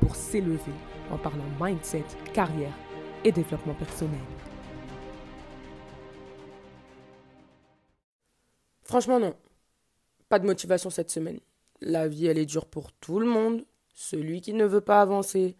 pour s'élever en parlant mindset, carrière et développement personnel. Franchement, non. Pas de motivation cette semaine. La vie, elle est dure pour tout le monde. Celui qui ne veut pas avancer,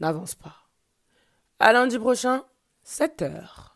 n'avance pas. À lundi prochain, 7 heures.